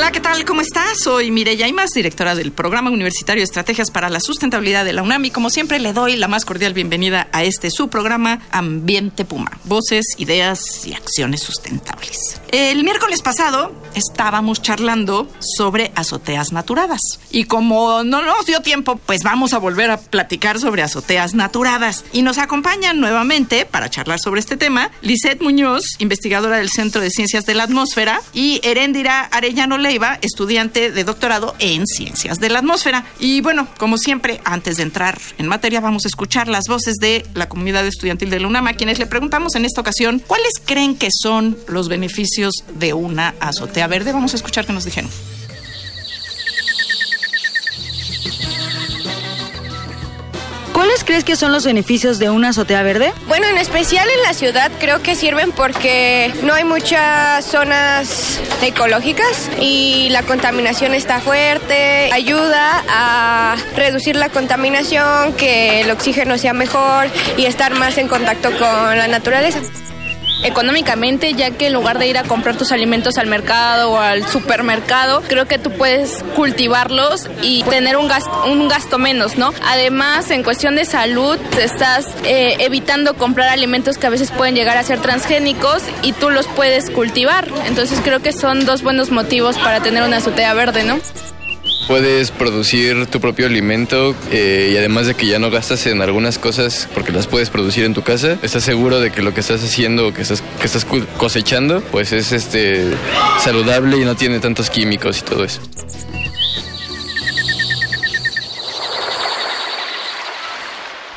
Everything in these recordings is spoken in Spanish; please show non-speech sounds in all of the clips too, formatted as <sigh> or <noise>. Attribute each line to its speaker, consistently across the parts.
Speaker 1: Hola, ¿qué tal? ¿Cómo estás? Soy Mireya Imas, directora del Programa Universitario de Estrategias para la Sustentabilidad de la UNAM y como siempre le doy la más cordial bienvenida a este su programa Ambiente Puma, voces, ideas y acciones sustentables. El miércoles pasado estábamos charlando sobre azoteas naturadas y como no nos dio tiempo, pues vamos a volver a platicar sobre azoteas naturadas y nos acompañan nuevamente para charlar sobre este tema Lisette Muñoz, investigadora del Centro de Ciencias de la Atmósfera y Heréndira Arellano Leiva, estudiante de doctorado en Ciencias de la Atmósfera. Y bueno, como siempre, antes de entrar en materia, vamos a escuchar las voces de la comunidad estudiantil de la UNAM, quienes le preguntamos en esta ocasión cuáles creen que son los beneficios de una azotea verde. Vamos a escuchar qué nos dijeron.
Speaker 2: Crees que son los beneficios de una azotea verde?
Speaker 3: Bueno, en especial en la ciudad creo que sirven porque no hay muchas zonas ecológicas y la contaminación está fuerte. Ayuda a reducir la contaminación, que el oxígeno sea mejor y estar más en contacto con la naturaleza
Speaker 4: económicamente, ya que en lugar de ir a comprar tus alimentos al mercado o al supermercado, creo que tú puedes cultivarlos y tener un gasto, un gasto menos, ¿no? Además, en cuestión de salud, estás eh, evitando comprar alimentos que a veces pueden llegar a ser transgénicos y tú los puedes cultivar. Entonces creo que son dos buenos motivos para tener una azotea verde, ¿no?
Speaker 5: Puedes producir tu propio alimento eh, y además de que ya no gastas en algunas cosas porque las puedes producir en tu casa, estás seguro de que lo que estás haciendo o que estás, que estás cosechando pues es este saludable y no tiene tantos químicos y todo eso.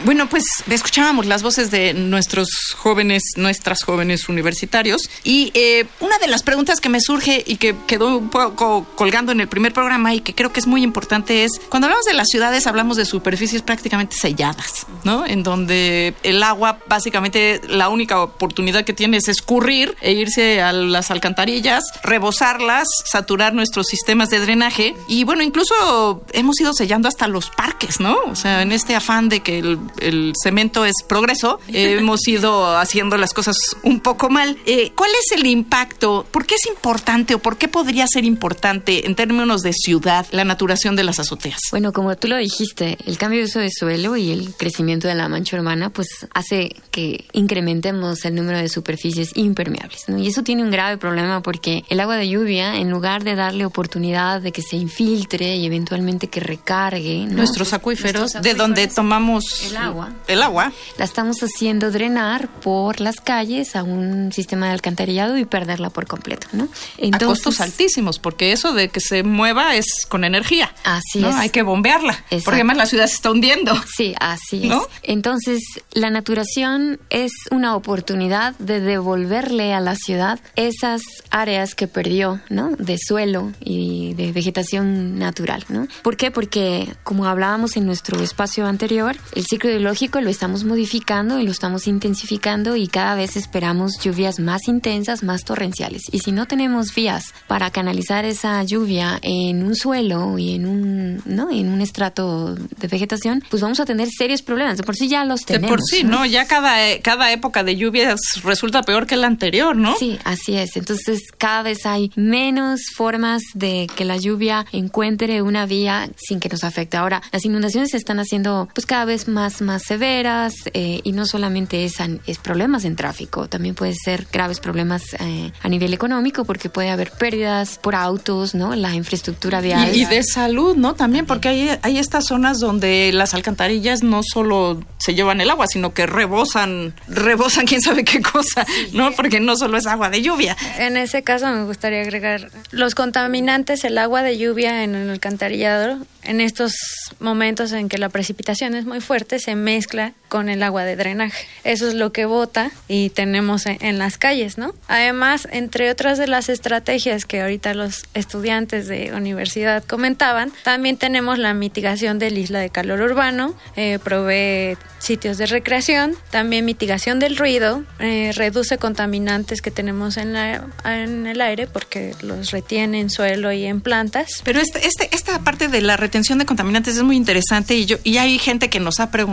Speaker 1: Bueno, pues escuchábamos las voces de nuestros jóvenes, nuestras jóvenes universitarios. Y eh, una de las preguntas que me surge y que quedó un poco colgando en el primer programa y que creo que es muy importante es, cuando hablamos de las ciudades hablamos de superficies prácticamente selladas, ¿no? En donde el agua básicamente la única oportunidad que tiene es escurrir e irse a las alcantarillas, rebosarlas, saturar nuestros sistemas de drenaje. Y bueno, incluso hemos ido sellando hasta los parques, ¿no? O sea, en este afán de que el el cemento es progreso, hemos <laughs> ido haciendo las cosas un poco mal. Eh, ¿Cuál es el impacto? ¿Por qué es importante o por qué podría ser importante en términos de ciudad la naturación de las azoteas?
Speaker 6: Bueno, como tú lo dijiste, el cambio de uso de suelo y el crecimiento de la mancha urbana pues hace que incrementemos el número de superficies impermeables. Y eso tiene un grave problema porque el agua de lluvia, en lugar de darle oportunidad de que se infiltre y eventualmente que recargue
Speaker 1: nuestros, acuíferos, de donde tomamos
Speaker 6: agua.
Speaker 1: El agua.
Speaker 6: La estamos haciendo drenar por las calles a un sistema de alcantarillado y perderla por completo, ¿no?
Speaker 1: Entonces, a costos altísimos, porque eso de que se mueva es con energía.
Speaker 6: Así es.
Speaker 1: Hay que bombearla, porque además la ciudad se está hundiendo.
Speaker 6: Sí, así es. Entonces, la naturación es una oportunidad de devolverle a la ciudad esas áreas que perdió, ¿no? De suelo y de vegetación natural, ¿no? ¿Por qué? Porque, como hablábamos en nuestro espacio anterior, el ciclo hidrológico lo estamos modificando y lo estamos intensificando y cada vez esperamos lluvias más intensas, más torrenciales. Y si no tenemos vías para canalizar esa lluvia en un suelo y en un, ¿no? en un estrato de vegetación, pues vamos a tener serios problemas. De por sí ya los tenemos.
Speaker 1: De por sí, ¿no? Ya cada, cada época de lluvias resulta peor que la anterior, ¿no?
Speaker 6: Sí, así es. Entonces cada vez hay menos formas de que la lluvia encuentre una vía sin que nos afecte. Ahora, las inundaciones se están haciendo pues cada vez más, más severas eh, y no solamente es, es, problemas en tráfico, también puede ser graves problemas eh, a nivel económico porque puede haber pérdidas por autos, ¿no? La infraestructura vial.
Speaker 1: Y, de salud, ¿no? También porque hay, hay estas zonas donde las alcantarillas no solo se llevan el agua, sino que rebosan, rebosan quién sabe qué cosa, ¿no? Porque no solo es agua de lluvia.
Speaker 3: En ese caso me gustaría agregar los contaminantes, el agua de lluvia en el alcantarillado, en estos momentos en que la precipitación es muy fuerte, se
Speaker 7: mezcla con el agua de drenaje. Eso es lo que bota y tenemos en, en, las calles, ¿no? Además, entre otras de las estrategias que ahorita los estudiantes de universidad comentaban, también tenemos la mitigación del isla de calor urbano, eh, provee sitios de recreación, también mitigación del ruido, eh, reduce contaminantes que tenemos en, la, en el aire porque los retiene en suelo y en plantas.
Speaker 1: Pero este, este, esta parte de la retención de contaminantes es muy interesante y, yo, y hay gente que nos ha preguntado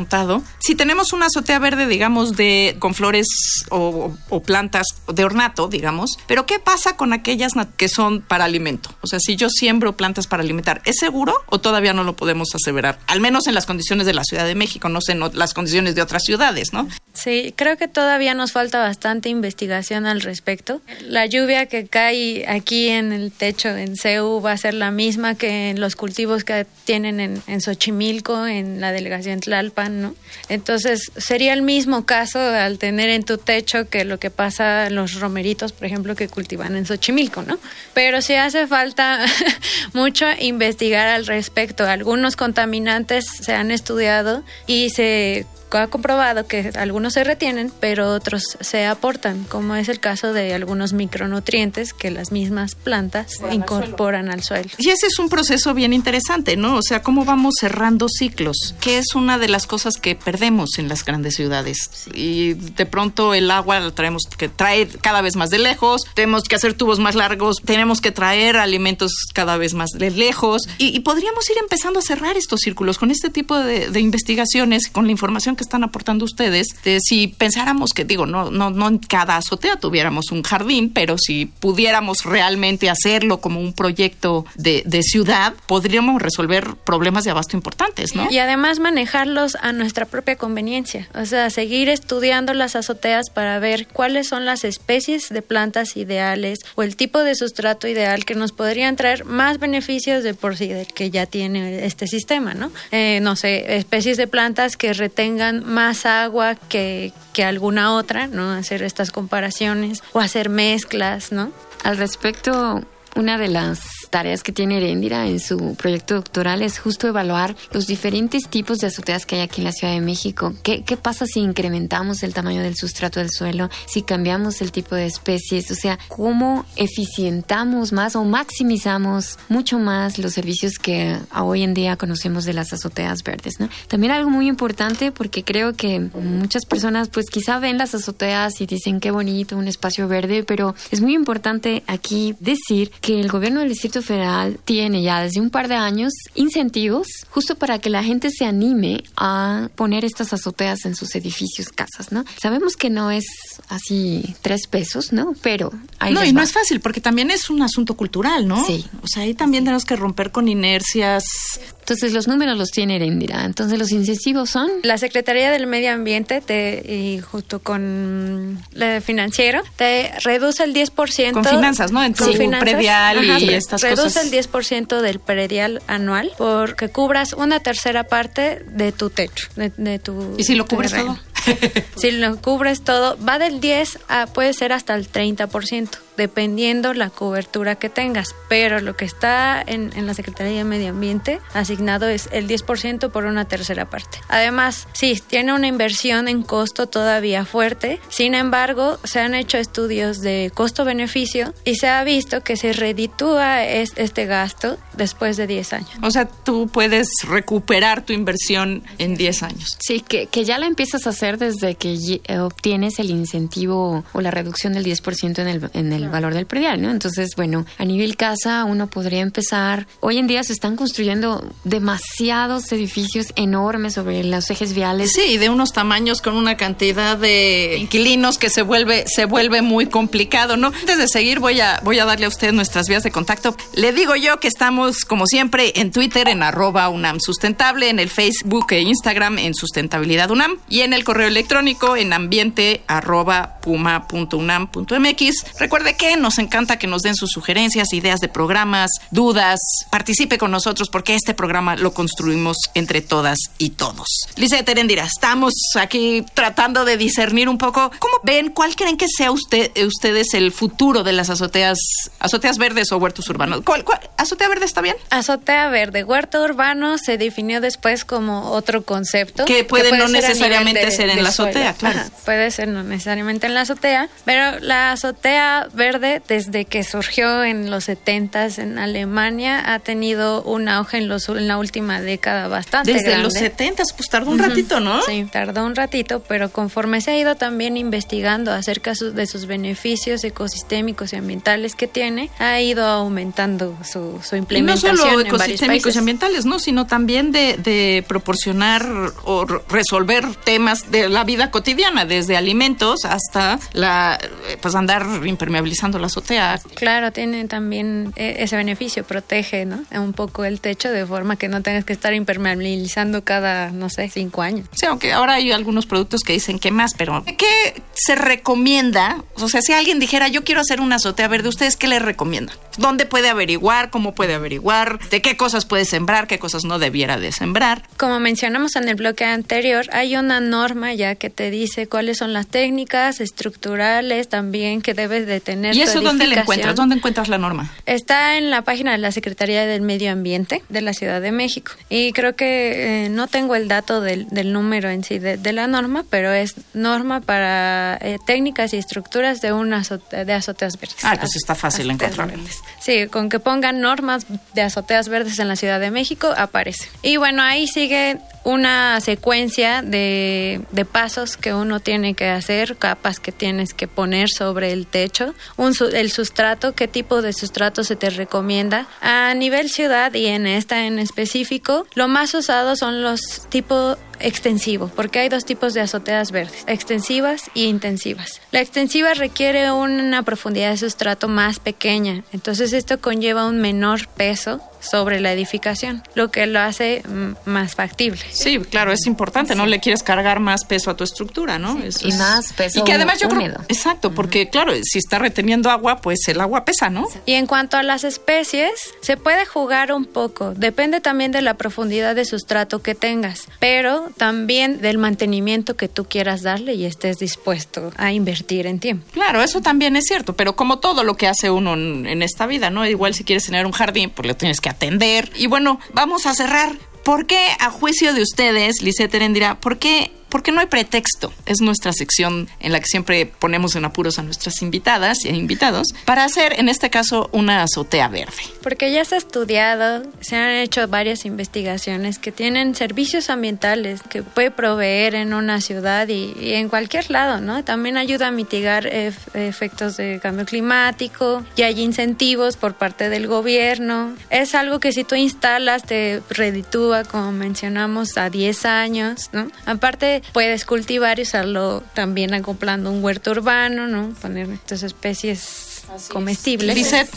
Speaker 1: si tenemos una azotea verde, digamos, de con flores o, plantas de ornato, digamos, pero ¿qué pasa con aquellas que son para alimento? O sea, si yo siembro plantas para alimentar, ¿es seguro o todavía no lo podemos aseverar? Al menos en las condiciones de la Ciudad de México, no sé, en las condiciones de otras ciudades, ¿no?
Speaker 7: Sí, creo que todavía nos falta bastante investigación al respecto. La lluvia que cae aquí en el techo en CEU va a ser la misma que en los cultivos que tienen en, en Xochimilco, en la delegación Tlalpan, ¿no? Entonces, sería el mismo caso al tener en tu techo que lo que pasa los romeritos, por ejemplo, que cultivan en Xochimilco, ¿no? Pero sí hace falta <laughs> mucho investigar al respecto. Algunos contaminantes se han estudiado y se ha comprobado que algunos se retienen, pero otros se aportan, como es el caso de algunos micronutrientes que las mismas plantas incorporan al suelo. al suelo.
Speaker 1: Y ese es un proceso bien interesante, ¿no? O sea, cómo vamos cerrando ciclos, que es una de las cosas que perdemos en las grandes ciudades. Y de pronto el agua la tenemos que traer cada vez más de lejos, tenemos que hacer tubos más largos, tenemos que traer alimentos cada vez más de lejos y, y podríamos ir empezando a cerrar estos círculos con este tipo de, de investigaciones, con la información que están aportando ustedes, de si pensáramos que, digo, no, no, no en cada azotea tuviéramos un jardín, pero si pudiéramos realmente hacerlo como un proyecto de, de ciudad, podríamos resolver problemas de abasto importantes, ¿no?
Speaker 7: Y además manejarlos a nuestra propia conveniencia, o sea, seguir estudiando las azoteas para ver cuáles son las especies de plantas ideales o el tipo de sustrato ideal que nos podrían traer más beneficios de por sí del que ya tiene este sistema, ¿no? Eh, no sé, especies de plantas que retengan más agua que, que alguna otra, ¿no? Hacer estas comparaciones o hacer mezclas, ¿no?
Speaker 6: Al respecto, una de las tareas que tiene Erendira en su proyecto doctoral es justo evaluar los diferentes tipos de azoteas que hay aquí en la Ciudad de México. ¿Qué, ¿Qué, pasa si incrementamos el tamaño del sustrato del suelo? Si cambiamos el tipo de especies? O sea, ¿cómo eficientamos más o maximizamos mucho más los servicios que hoy en día conocemos de las azoteas verdes? ¿no? También algo muy importante porque creo que muchas personas pues quizá ven las azoteas y dicen qué bonito, un espacio verde, pero es muy importante aquí decir que el gobierno del Distrito Federal tiene ya desde un par de años incentivos justo para que la gente se anime a poner estas azoteas en sus edificios, casas, ¿no? Sabemos que no es así tres pesos, ¿no? Pero ahí
Speaker 1: No, y
Speaker 6: va.
Speaker 1: no es fácil porque también es un asunto cultural, ¿no?
Speaker 6: Sí.
Speaker 1: O sea, ahí también sí. tenemos que romper con inercias.
Speaker 6: Entonces los números los tiene Erendira. Entonces los incentivos son...
Speaker 7: La Secretaría del Medio Ambiente te, y junto con el financiero te reduce el 10%.
Speaker 1: Con finanzas, ¿no? En tu predial
Speaker 7: ajá,
Speaker 1: y estas
Speaker 7: reduce el 10% del predial anual porque cubras una tercera parte de tu techo, de, de tu
Speaker 1: ¿Y si lo cubres
Speaker 7: terreno.
Speaker 1: todo? <laughs>
Speaker 7: si lo cubres todo, va del 10 a puede ser hasta el 30%, dependiendo la cobertura que tengas. Pero lo que está en, en la Secretaría de Medio Ambiente asignado es el 10% por una tercera parte. Además, sí, tiene una inversión en costo todavía fuerte. Sin embargo, se han hecho estudios de costo-beneficio y se ha visto que se reditúa es, este gasto después de 10 años.
Speaker 1: O sea, tú puedes recuperar tu inversión en 10 años.
Speaker 6: Sí, que, que ya la empiezas a hacer desde que obtienes el incentivo o la reducción del 10% en el, en el valor del predial, ¿no? Entonces, bueno, a nivel casa uno podría empezar. Hoy en día se están construyendo demasiados edificios enormes sobre los ejes viales.
Speaker 1: Sí, de unos tamaños con una cantidad de inquilinos que se vuelve se vuelve muy complicado, ¿no? Antes de seguir voy a voy a darle a usted nuestras vías de contacto. Le digo yo que estamos como siempre en Twitter en arroba UNAM Sustentable, en el Facebook e Instagram en Sustentabilidad UNAM y en el correo electrónico en ambiente arroba puma.unam.mx. Recuerde que nos encanta que nos den sus sugerencias, ideas de programas, dudas. Participe con nosotros porque este programa lo construimos entre todas y todos. Lice Terendira, estamos aquí tratando de discernir un poco cómo ven, cuál creen que sea usted, ustedes el futuro de las azoteas, azoteas verdes o huertos urbanos. ¿Cuál, cuál, azotea verde está bien?
Speaker 7: Azotea verde, huerto urbano se definió después como otro concepto.
Speaker 1: Que puede, no necesariamente ser en la azotea, claro.
Speaker 7: puede ser no necesariamente en la azotea, pero la azotea verde desde que surgió en los 70 en Alemania ha tenido un auge en, los, en la última década bastante
Speaker 1: Desde
Speaker 7: grande.
Speaker 1: los 70 pues tardó un ratito, ¿no?
Speaker 7: Sí, tardó un ratito, pero conforme se ha ido también investigando acerca su- de sus beneficios ecosistémicos y ambientales que tiene, ha ido aumentando su, su
Speaker 1: Y no
Speaker 7: implementación
Speaker 1: solo
Speaker 7: en
Speaker 1: ecosistémicos y ambientales, ¿no? Sino también de, de proporcionar o resolver temas de la vida cotidiana, desde alimentos hasta la eh, pues andar la azotea.
Speaker 7: Claro, tiene también eh, ese beneficio, protege ¿no? un poco el techo de forma que no tengas que estar impermeabilizando cada, no sé, cinco años.
Speaker 1: Sí, aunque ahora hay algunos productos que dicen que más, pero ¿qué se recomienda? O sea, si alguien dijera, yo quiero hacer una azotea verde, ¿ustedes qué le recomiendan? ¿Dónde puede averiguar? ¿Cómo puede averiguar? ¿De qué cosas puede sembrar? ¿Qué cosas no debiera de sembrar?
Speaker 7: Como mencionamos en el bloque anterior, hay una norma ya que te dice cuáles son las técnicas estructurales también que debes de tener.
Speaker 1: ¿Y eso dónde la encuentras? ¿Dónde encuentras la norma?
Speaker 7: Está en la página de la Secretaría del Medio Ambiente de la Ciudad de México. Y creo que eh, no tengo el dato del, del número en sí de, de la norma, pero es norma para eh, técnicas y estructuras de una azote- de azoteas verdes.
Speaker 1: Ah, pues está fácil
Speaker 7: verdes. Sí, con que pongan normas de azoteas verdes en la Ciudad de México, aparece. Y bueno, ahí sigue una secuencia de, de pasos que uno tiene que hacer, capas que tienes que poner sobre el techo, el sustrato, qué tipo de sustrato se te recomienda. A nivel ciudad y en esta en específico, lo más usado son los tipo extensivo, porque hay dos tipos de azoteas verdes, extensivas y intensivas. La extensiva requiere una profundidad de sustrato más pequeña, entonces esto conlleva un menor peso sobre la edificación, lo que lo hace mm, más factible.
Speaker 1: Sí, claro, es importante, no le quieres cargar más peso a tu estructura, ¿no? Eso
Speaker 6: Y
Speaker 1: es-
Speaker 6: más peso
Speaker 1: Y que además yo creo, exacto, porque claro, si está reteniendo agua, pues el agua pesa, ¿no?
Speaker 7: Y en cuanto a las especies, se puede jugar un poco. Depende también de la profundidad de sustrato que tengas, pero también del mantenimiento que tú quieras darle y estés dispuesto a invertir en tiempo.
Speaker 1: Claro, eso también es cierto, pero como todo lo que hace uno en, en esta vida, ¿no? Igual si quieres tener un jardín, pues lo tienes que atender. Y bueno, vamos a cerrar. ¿Por qué, a juicio de ustedes, Lisette Erendira, por qué, por qué no hay pretexto? Es nuestra sección en la que siempre ponemos en apuros a nuestras invitadas e invitados para hacer, en este caso, una azotea verde.
Speaker 7: Porque ya se ha estudiado, se han hecho varias investigaciones que tienen servicios ambientales que puede proveer en una ciudad y, y en cualquier lado, ¿no? También ayuda a mitigar ef- efectos de cambio climático y hay incentivos por parte del gobierno. Es algo que si tú instalas te reditúa, como mencionamos, a 10 años, ¿no? Aparte puedes cultivar y usarlo también acoplando un huerto urbano, ¿no? Poner estas especies comestibles.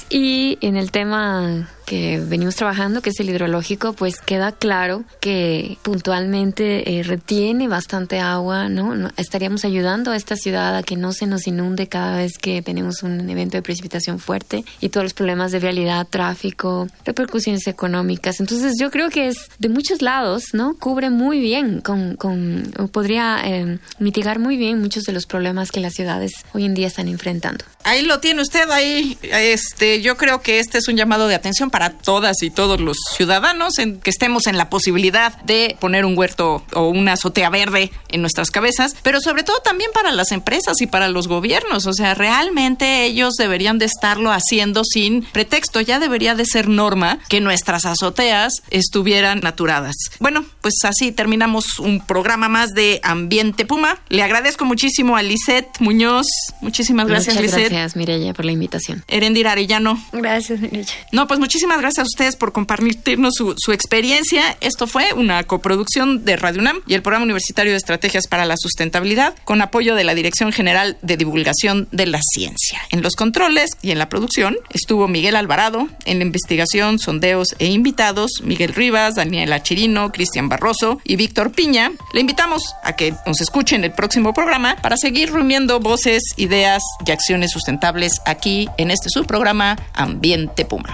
Speaker 6: Y en el tema que venimos trabajando, que es el hidrológico, pues queda claro que puntualmente eh, retiene bastante agua, ¿no? Estaríamos ayudando a esta ciudad a que no se nos inunde cada vez que tenemos un evento de precipitación fuerte y todos los problemas de vialidad, tráfico, repercusiones económicas. Entonces yo creo que es de muchos lados, ¿no? Cubre muy bien, con, con podría eh, mitigar muy bien muchos de los problemas que las ciudades hoy en día están enfrentando.
Speaker 1: Ahí lo tiene usted, ahí. Este, yo creo que este es un llamado de atención para todas y todos los ciudadanos, en que estemos en la posibilidad de poner un huerto o una azotea verde en nuestras cabezas, pero sobre todo también para las empresas y para los gobiernos. O sea, realmente ellos deberían de estarlo haciendo sin pretexto. Ya debería de ser norma que nuestras azoteas estuvieran naturadas. Bueno, pues así terminamos un programa más de Ambiente Puma. Le agradezco muchísimo a Lisette Muñoz. Muchísimas gracias,
Speaker 6: Muchas
Speaker 1: Lisette.
Speaker 6: gracias, Mireya, por la invitación.
Speaker 1: Erendira Arellano.
Speaker 7: Gracias, Mireya.
Speaker 1: No, pues muchísimas muchísimas gracias a ustedes por compartirnos su, su experiencia. Esto fue una coproducción de Radio UNAM y el Programa Universitario de Estrategias para la Sustentabilidad con apoyo de la Dirección General de Divulgación de la Ciencia. En los controles y en la producción estuvo Miguel Alvarado, en la investigación, sondeos e invitados, Miguel Rivas, Daniela Chirino, Cristian Barroso y Víctor Piña. Le invitamos a que nos escuchen el próximo programa para seguir rumiando voces, ideas y acciones sustentables aquí en este subprograma Ambiente Puma.